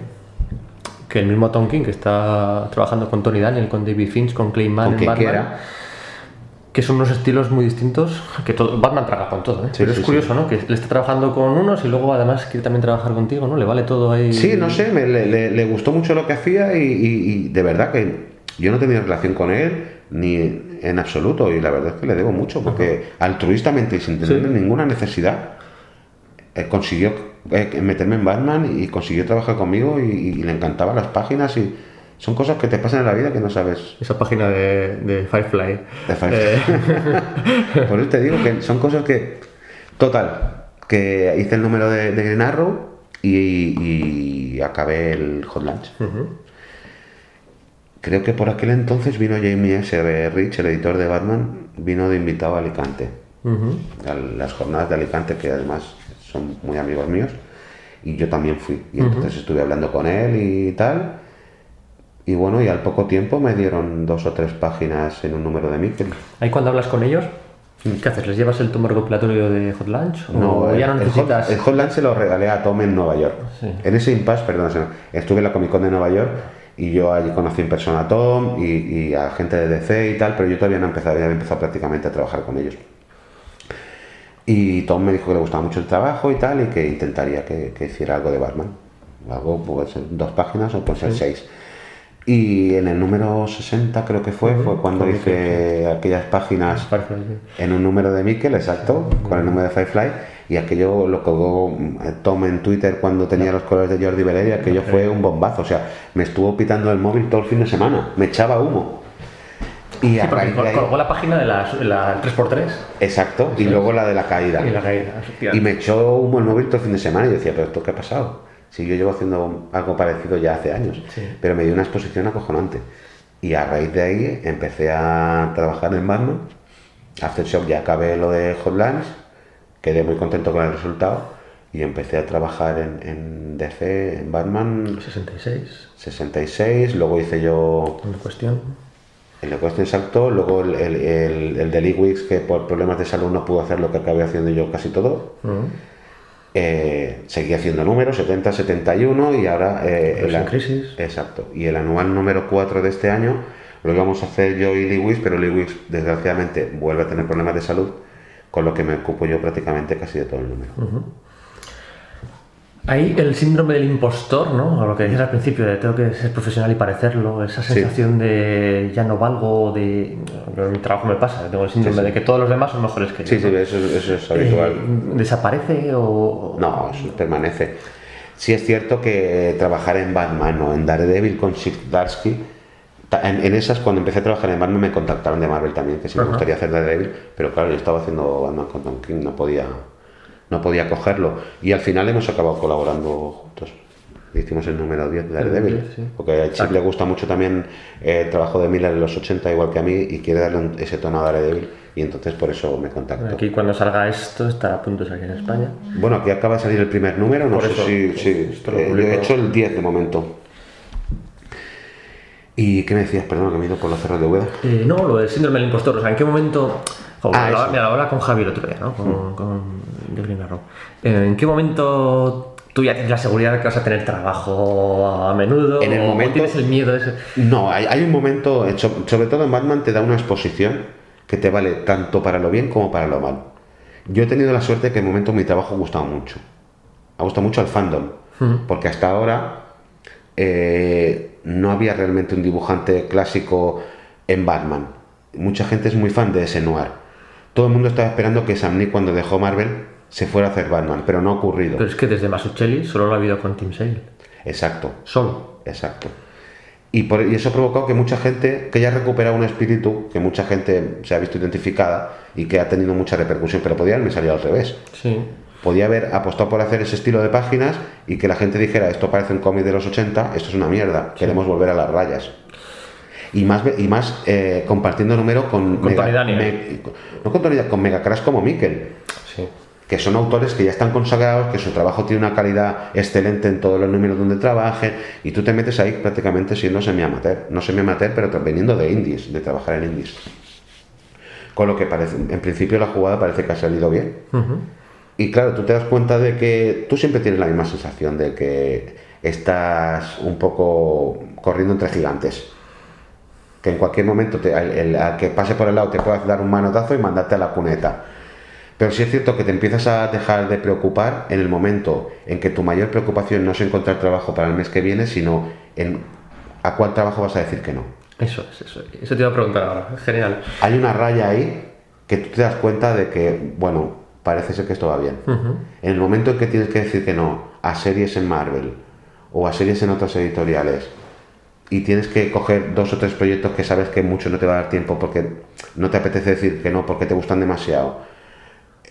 que el mismo Tom King que está trabajando con Tony Daniel, con David Finch, con Clay Mann
Con quien
Batman,
quiera.
que son unos estilos muy distintos, que todo, Batman traga con todo, ¿eh?
Sí,
pero
sí,
es curioso, ¿no? Que le está trabajando con unos y luego además quiere también trabajar contigo, ¿no? Le vale todo ahí.
Sí, no sé, me- le, le- le gustó mucho lo que hacía y, y- y de verdad que yo no tenía relación con él ni en absoluto y la verdad es que le debo mucho porque altruistamente y sin tener ninguna necesidad eh, consiguió eh, meterme en Batman y consiguió trabajar conmigo y, y le encantaban las páginas y son cosas que te pasan en la vida que no sabes.
Esa página de, de Firefly.
De Firefly.
Eh,
Por eso te digo que son cosas que. Total, que hice el número de, de Green Arrow y, y acabé el Hot Lunch. Creo que por aquel entonces vino Jamie S. Rich, el editor de Batman, vino de invitado a Alicante. A las jornadas de Alicante, que además son muy amigos míos. Y yo también fui. Y entonces estuve hablando con él y tal. Y bueno, y al poco tiempo me dieron dos o tres páginas en un número de Mickey.
Ahí cuando hablas con ellos, ¿qué haces? ¿Les llevas el tomo recopilatorio de Hot Lunch? ¿O
No,
ya
el,
no
el Hot,
necesitas?
el Hot Lunch se lo regalé a Tom en Nueva York.
Sí.
En ese impasse, perdón, estuve en la Comic Con de Nueva York y yo allí conocí en persona a Tom y, y a gente de DC y tal, pero yo todavía no empezaba, ya había empezado prácticamente a trabajar con ellos. Y Tom me dijo que le gustaba mucho el trabajo y tal, y que intentaría que, que hiciera algo de Batman. Algo, puede ser dos páginas o puede ser seis. Y en el número 60 creo que fue, fue cuando hice aquellas páginas en un número de Mikel, exacto, con el número de Firefly, y aquello lo colgó eh, Tom en Twitter cuando tenía los colores de Jordi Beller y aquello fue un bombazo, o sea, me estuvo pitando el móvil todo el fin de semana, me echaba humo. Y
Sí, porque colgó la página de la, la 3x3
exacto, y luego la de la caída.
y la caída.
Y me echó humo el móvil todo el fin de semana y yo decía, pero ¿esto qué ha pasado? Si yo llevo haciendo algo parecido ya hace años,
Sí.
pero me dio una exposición acojonante. Y a raíz de ahí empecé a trabajar en Batman. Aftershock ya acabé lo de Hotlands, quedé muy contento con el resultado y empecé a trabajar en, en DC, en Batman
66,
66, luego hice yo
una cuestión.
El Question Exacto, luego el, el, el, el de Lee Wicks, que por problemas de salud no pudo hacer lo que acabé haciendo yo casi todo. Eh, seguí haciendo números, 70, 71 y ahora... eh, el,
en crisis.
Exacto. Y el anual número 4 de este año lo íbamos a hacer yo y Lee Wicks, pero Lee Wicks desgraciadamente vuelve a tener problemas de salud, con lo que me ocupo yo prácticamente casi de todo el número.
Hay el síndrome del impostor, ¿no? A lo que decías al principio, de tengo que ser profesional y parecerlo, esa sensación de ya no valgo, de. En mi trabajo me pasa, tengo el síndrome
Sí, sí.
de que todos los demás son mejores que yo.
Sí, sí,
¿no?
eso, eso es habitual.
Eh, ¿Desaparece o.?
No, eso permanece. Sí es cierto que trabajar en Batman o en Daredevil con ta- en, en esas cuando empecé a trabajar en Batman me contactaron de Marvel también, que sí me
Ajá.
gustaría hacer Daredevil, pero claro, yo estaba haciendo Batman con Tom King, no podía, no podía cogerlo. Y al final hemos acabado colaborando juntos. Hicimos el número 10 de Daredevil,
10, sí.
porque a Chip le gusta mucho también eh, el trabajo de Miller en los 80, igual que a mí, y quiere darle un- ese tono a Daredevil, y entonces por eso me contactó.
Aquí cuando salga esto estará a punto de salir en España.
Bueno, aquí acaba de salir el primer número, no
Por
sé
eso,
si.
pues, lo
eh, yo he hecho el 10 de momento. ¿Y qué me decías? Perdón, que me he ido por los cerros de Ueda.
Eh, no, lo del síndrome del impostor, o sea, ¿en qué momento...
Ah,
me me lo hablaba con Javi el otro día, ¿no? Con, con Green Arrow. Eh, ¿En qué momento tú ya tienes la seguridad de que vas a tener trabajo a menudo?
En el
o
momento-
tienes el miedo ese?
No, hay, hay un momento, so- sobre todo en Batman, te da una exposición que te vale tanto para lo bien como para lo mal. Yo he tenido la suerte que en el momento mi trabajo ha gustado mucho. Ha gustado mucho al fandom. Porque hasta ahora eh, no había realmente un dibujante clásico en Batman. Mucha gente es muy fan de ese noir. Todo el mundo estaba esperando que Sam Neill cuando dejó Marvel se fuera a hacer Batman, pero no ha ocurrido.
Pero es que desde Masuchelli solo lo ha habido con Tim Sale.
Exacto.
Solo.
Exacto. Y, por- y eso ha provocado que mucha gente, que ya ha recuperado un espíritu, que mucha gente se ha visto identificada y que ha tenido mucha repercusión, pero podría haberme salido al revés.
Sí.
Podía haber apostado por hacer ese estilo de páginas y que la gente dijera, esto parece un cómic de los 80, esto es una mierda, queremos volver a las rayas. Y más, y más eh, compartiendo número con,
Con Tony
me- no con Tony con megacracks como Mikel
Sí.
que son autores que ya están consagrados, que su trabajo tiene una calidad excelente en todos los números donde trabajen, y tú te metes ahí prácticamente siendo semi-amateur. No semi-amateur, pero veniendo de indies, de trabajar en indies. Con lo que parece, en principio la jugada parece que ha salido bien. Y claro, tú te das cuenta de que tú siempre tienes la misma sensación de que estás un poco corriendo entre gigantes. Que en cualquier momento te, el, el- al que pase por el lado te puedas dar un manotazo y mandarte a la cuneta. Pero sí es cierto que te empiezas a dejar de preocupar en el momento en que tu mayor preocupación no es encontrar trabajo para el mes que viene, sino en a cuál trabajo vas a decir que no.
Eso es, eso. Eso te iba a preguntar ahora. Genial.
Hay una raya ahí que tú te das cuenta de que, bueno, parece ser que esto va bien. En el momento en que tienes que decir que no a series en Marvel o a series en otras editoriales y tienes que coger dos o tres proyectos que sabes que mucho no te va a dar tiempo porque no te apetece decir que no porque te gustan demasiado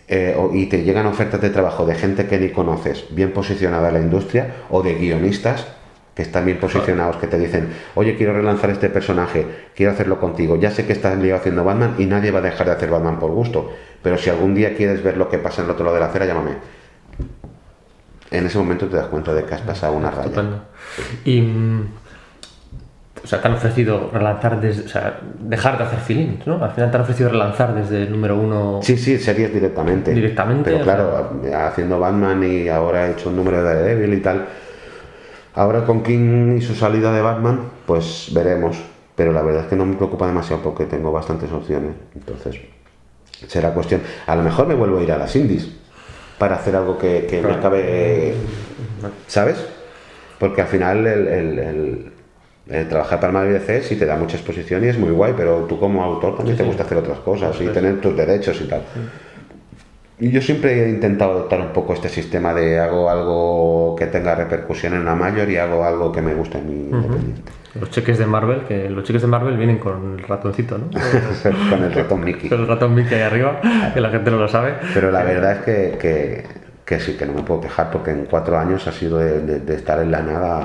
eh, o- y te llegan ofertas de trabajo de gente que ni conoces, bien posicionada en la industria, o de guionistas que están bien posicionados, que te dicen, oye, quiero relanzar este personaje, quiero hacerlo contigo, ya sé que estás liado haciendo Batman y nadie va a dejar de hacer Batman por gusto, pero si algún día quieres ver lo que pasa en el otro lado de la acera, llámame. En ese momento te das cuenta de que has pasado una raya.
Estupendo. Y. mm, O sea, te han ofrecido relanzar desde. O sea, dejar de hacer feelings, ¿no? Al final te han ofrecido relanzar desde el número uno.
Sí, sí, series directamente.
Directamente,
Pero
o
claro, haciendo Batman y ahora he hecho un número de Daredevil y tal. Ahora con King y su salida de Batman, pues veremos. Pero la verdad es que no me preocupa demasiado porque tengo bastantes opciones. Entonces, será cuestión. A lo mejor me vuelvo a ir a las indies para hacer algo que, que me acabe. ¿Sabes? Porque al final el, el- el- el trabajar para Madrid DC sí te da mucha exposición y es muy guay, pero tú como autor también te gusta hacer otras cosas y tener tus derechos y tal. Yo siempre he intentado adoptar un poco este sistema de hago algo que tenga repercusión en una mayor y hago algo que me guste en mi independiente.
Los cheques de Marvel, que los cheques de Marvel vienen con el ratoncito, ¿no?
Con el ratón Mickey.
Con el ratón Mickey ahí arriba, que la gente no lo sabe.
Pero la verdad es que, que que sí, que no me puedo quejar porque en cuatro años ha sido de, de- de estar en la nada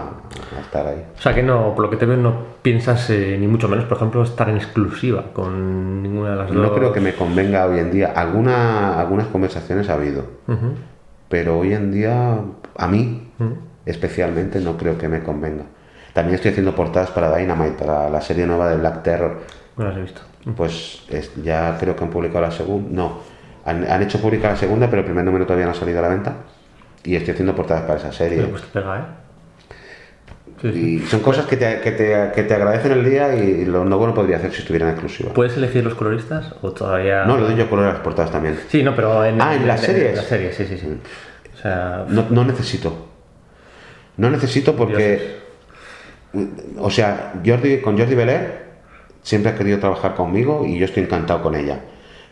a estar ahí.
O sea que no, por lo que te veo, no piensas eh, ni mucho menos, por ejemplo, estar en exclusiva con ninguna de las dos.
No creo que me convenga hoy en día. Alguna, algunas conversaciones ha habido,
Ujú.
pero hoy en día, a mí especialmente, no creo que me convenga. También estoy haciendo portadas para Dynamite, para la serie nueva de Black Terror.
No las he visto.
Pues es- ya creo que han publicado la segunda. No, han, han hecho publicar la segunda, pero el primer número todavía no ha salido a la venta. Y estoy haciendo portadas para esa serie.
Pero pues te pega, ¿eh? Sí, sí.
Y son cosas que te, que te, que te agradecen el día y lo no bueno podría hacer si estuviera en exclusiva.
¿Puedes elegir los coloristas o todavía...?
No, lo doy yo color a las portadas también.
Sí, no, pero en,
Ah, ¿en las series?
En las series, sí, sí, sí. O sea,
No, no necesito. No necesito porque. O sea, Jordi, con Jordi Belair siempre ha querido trabajar conmigo y yo estoy encantado con ella.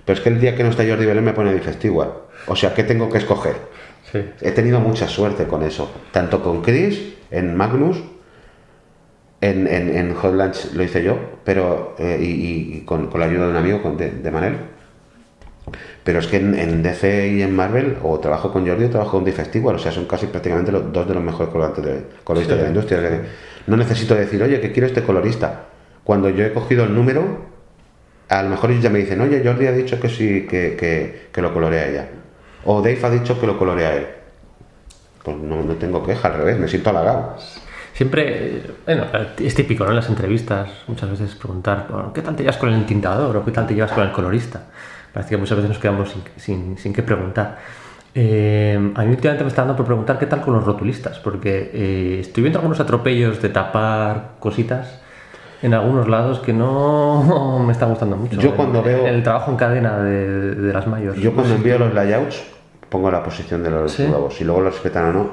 Pero es que el día que no está Jordi Belair me pone Stewart. O sea, ¿qué tengo que escoger?
sí.
He tenido mucha suerte con eso. Tanto con Chris, en Magnus, en, en, en Hotlands lo hice yo, pero eh, y, y con, con la ayuda de un amigo, con, de, de Manel. Pero es que en, en DC y en Marvel, o trabajo con Jordi o trabajo con Stewart, o sea, son casi prácticamente los, dos de los mejores colorantes de, coloristas
Sí.
de la industria. No necesito decir, oye, que quiero este colorista. Cuando yo he cogido el número, a lo mejor ellos ya me dicen, oye, Jordi ha dicho que sí, que, que, que lo colorea ella. O Dave ha dicho que lo colorea él. Pues no, no tengo queja, al revés, me siento halagado.
Siempre, bueno, es típico, ¿no? En las entrevistas muchas veces preguntar, ¿qué tal te llevas con el entintador o qué tal te llevas con el colorista? Parece que muchas veces nos quedamos sin, sin, sin qué preguntar. Eh, a mí últimamente me está dando por preguntar qué tal con los rotulistas, porque eh, estoy viendo algunos atropellos de tapar cositas en algunos lados que no me están gustando mucho.
Yo cuando
El-
veo-
El trabajo en cadena de, de las mayores.
Yo cuando envío los layouts, pongo la posición de los
Sí.
Si luego lo respetan o no.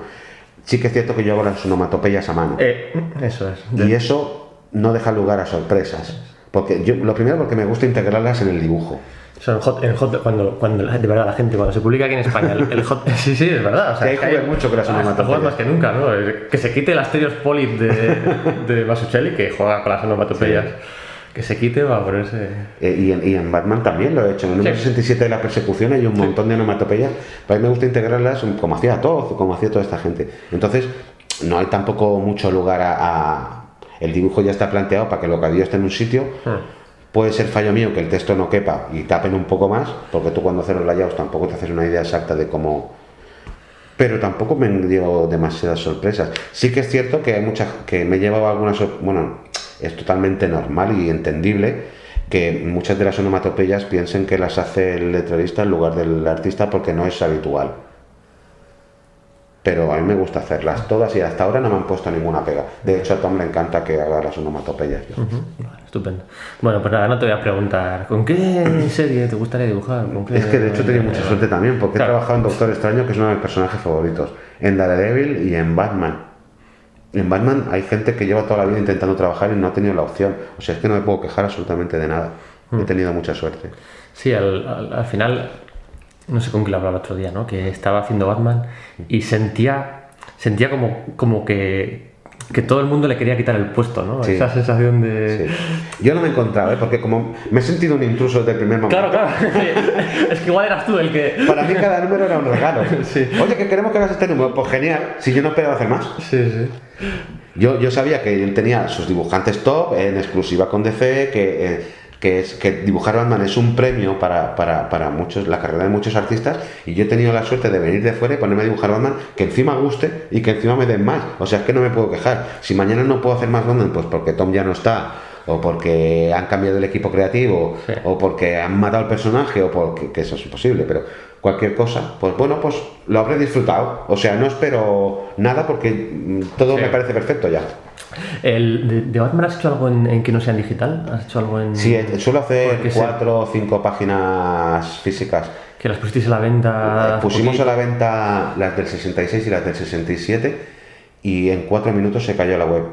Sí que es cierto que yo hago las onomatopeyas a mano.
Eh, eso es.
Y eso no deja lugar a sorpresas. Porque yo, lo primero porque me gusta integrarlas en el dibujo.
Son hot, en hot, cuando, cuando, de verdad, la gente, cuando se publica aquí en España, el, el hot. Sí, sí, es verdad. O sea,
Que hay que ver mucho con las
ah,
onomatopeyas.
juegan más que nunca, ¿no? Que se quite el Asterios de, de Masuchelli, que juega con las onomatopeyas. Que se quite va a ponerse.
Eh, y, en, y en Batman también lo he hecho. En el número
Sí.
67 de la persecución hay un montón de onomatopeyas. Para mí me gusta integrarlas como hacía todo, como hacía toda esta gente. Entonces, no hay tampoco mucho lugar a. a- el dibujo ya está planteado para que lo que esté en un sitio. Puede ser fallo mío que el texto no quepa y tapen un poco más, porque tú cuando haces los layouts tampoco te haces una idea exacta de cómo. Pero tampoco me dio demasiadas sorpresas. Sí que es cierto que hay muchas que me he llevado algunas. Bueno, es totalmente normal y entendible que muchas de las onomatopeyas piensen que las hace el letrerista en lugar del artista porque no es habitual. Pero a mí me gusta hacerlas todas y hasta ahora no me han puesto ninguna pega. De hecho, a Tom le encanta que haga las onomatopeyas.
Vale, estupendo. Bueno, pues nada, no te voy a preguntar, ¿con qué serie te gustaría dibujar? ¿Con qué-
Es que de hecho he tenido mucha suerte también, porque
Claro.
he trabajado en Doctor Extraño, que es uno de mis personajes favoritos, en Daredevil y en Batman. En Batman hay gente que lleva toda la vida intentando trabajar y no ha tenido la opción. O sea, es que no me puedo quejar absolutamente de nada.
Hmm.
He tenido mucha suerte.
Sí, al, al- al final, no sé con quién lo hablaba el otro día, ¿no? Que estaba haciendo Batman y sentía, sentía como, como que, que todo el mundo le quería quitar el puesto, ¿no?
Sí.
Esa sensación de...
Sí. Yo no me he encontrado, ¿eh? porque como me he sentido un intruso desde el primer momento.
Claro, claro. es que igual eras tú el que...
Para mí cada número era un regalo. Oye, que queremos que hagas este número. Pues genial, si yo no esperaba hacer más.
Sí, sí.
Yo, yo sabía que él tenía sus dibujantes top en exclusiva con DC, que, eh, que, es, que dibujar Batman es un premio para, para, para muchos, la carrera de muchos artistas, y yo he tenido la suerte de venir de fuera y ponerme a dibujar Batman que encima guste y que encima me den más. O sea, es que no me puedo quejar. Si mañana no puedo hacer más Batman, pues porque Tom ya no está, o porque han cambiado el equipo creativo,
Sí.
o porque han matado al personaje, o porque que eso es imposible, pero cualquier cosa, pues bueno, pues lo habré disfrutado. O sea, no espero nada porque mm, todo
Sí.
me parece perfecto ya.
El, de, de Batman has hecho algo en, en que no sea en digital? ¿Has hecho algo en...?
Sí, eh, suelo hacer cuatro o cinco páginas físicas.
Que las pusisteis a la venta...
Eh, Pusimos
poquito.
a la venta las del 66 y las del 67 y en cuatro minutos se cayó la web.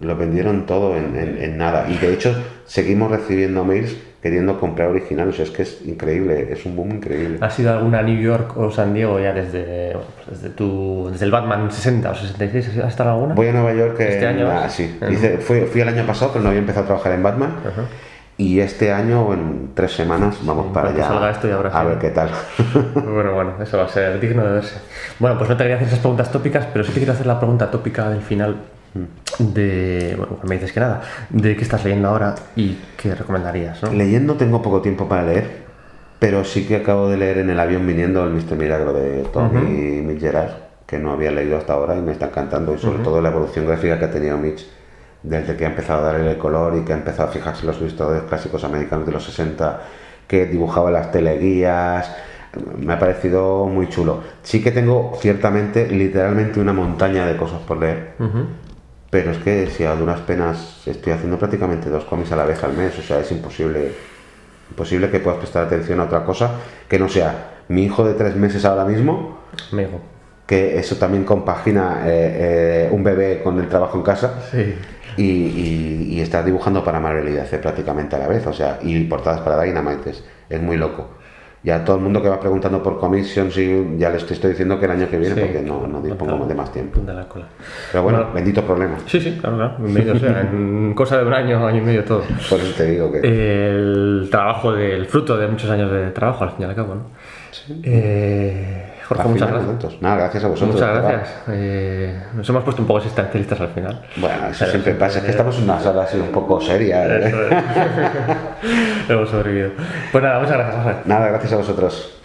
Lo vendieron todo en, en- en nada. Y de hecho seguimos recibiendo mails queriendo comprar originales. Es que es increíble, es un boom increíble.
¿Has ido a alguna New York o San Diego ya desde, pues desde, tu, desde el Batman 60 o 66? ¿Has estado alguna?
Voy a Nueva York.
¿Este
en-
año
ah, sí. Hice- fui, fui el año pasado, pero no había empezado a trabajar en Batman. Y este año, en tres semanas, vamos para allá
salga esto ya habrá
a ver qué tal.
Bueno, bueno, eso va a ser digno de verse. Bueno, pues no te quería hacer esas preguntas tópicas, pero sí te quiero hacer la pregunta tópica del final de, bueno, me dices que nada, de qué estás leyendo ahora y qué recomendarías, ¿no?
Leyendo tengo poco tiempo para leer, pero sí que acabo de leer en el avión viniendo el Mister Milagro de Tommy Mitch Gerard, que no había leído hasta ahora y me está encantando, y sobre todo la evolución gráfica que ha tenido Mitch desde que ha empezado a darle el color y que ha empezado a fijarse en los ilustradores clásicos americanos de los 60, que dibujaba las teleguías. Me ha parecido muy chulo. Sí que tengo ciertamente, literalmente, una montaña de cosas por leer. Pero es que si a duras penas estoy haciendo prácticamente dos cómics a la vez al mes, o sea, es imposible, imposible que puedas prestar atención a otra cosa que no sea mi hijo de tres meses ahora mismo, que eso también compagina eh, eh, un bebé con el trabajo en casa
Sí.
y, y, y estar dibujando para Marvel y DC prácticamente a la vez, o sea, y portadas para Dynamite, es, es muy loco. Ya todo el mundo que va preguntando por commissions y ya les estoy diciendo que el año que viene,
Sí,
porque no, no dispongo
claro.
de más tiempo.
De la cola.
Pero bueno,
Bueno.
bendito problema.
Sí, sí, claro, claro. Bienvenido sea. En cosa de un año, año y medio todo.
Por eso te digo que...
El trabajo del fruto de muchos años de trabajo, al fin y al cabo, ¿no? Eh, Jorge, muchas
final,
gracias.
Nada, gracias a vosotros.
Muchas gracias. Eh, nos hemos puesto un poco existencialistas al final.
Bueno, eso
Pero
siempre pasa, es que estamos en una sala así un poco seria. ¿eh?
Eso es. Hemos sobrevivido. Pues nada, muchas gracias, Jorge.
Nada, gracias a vosotros.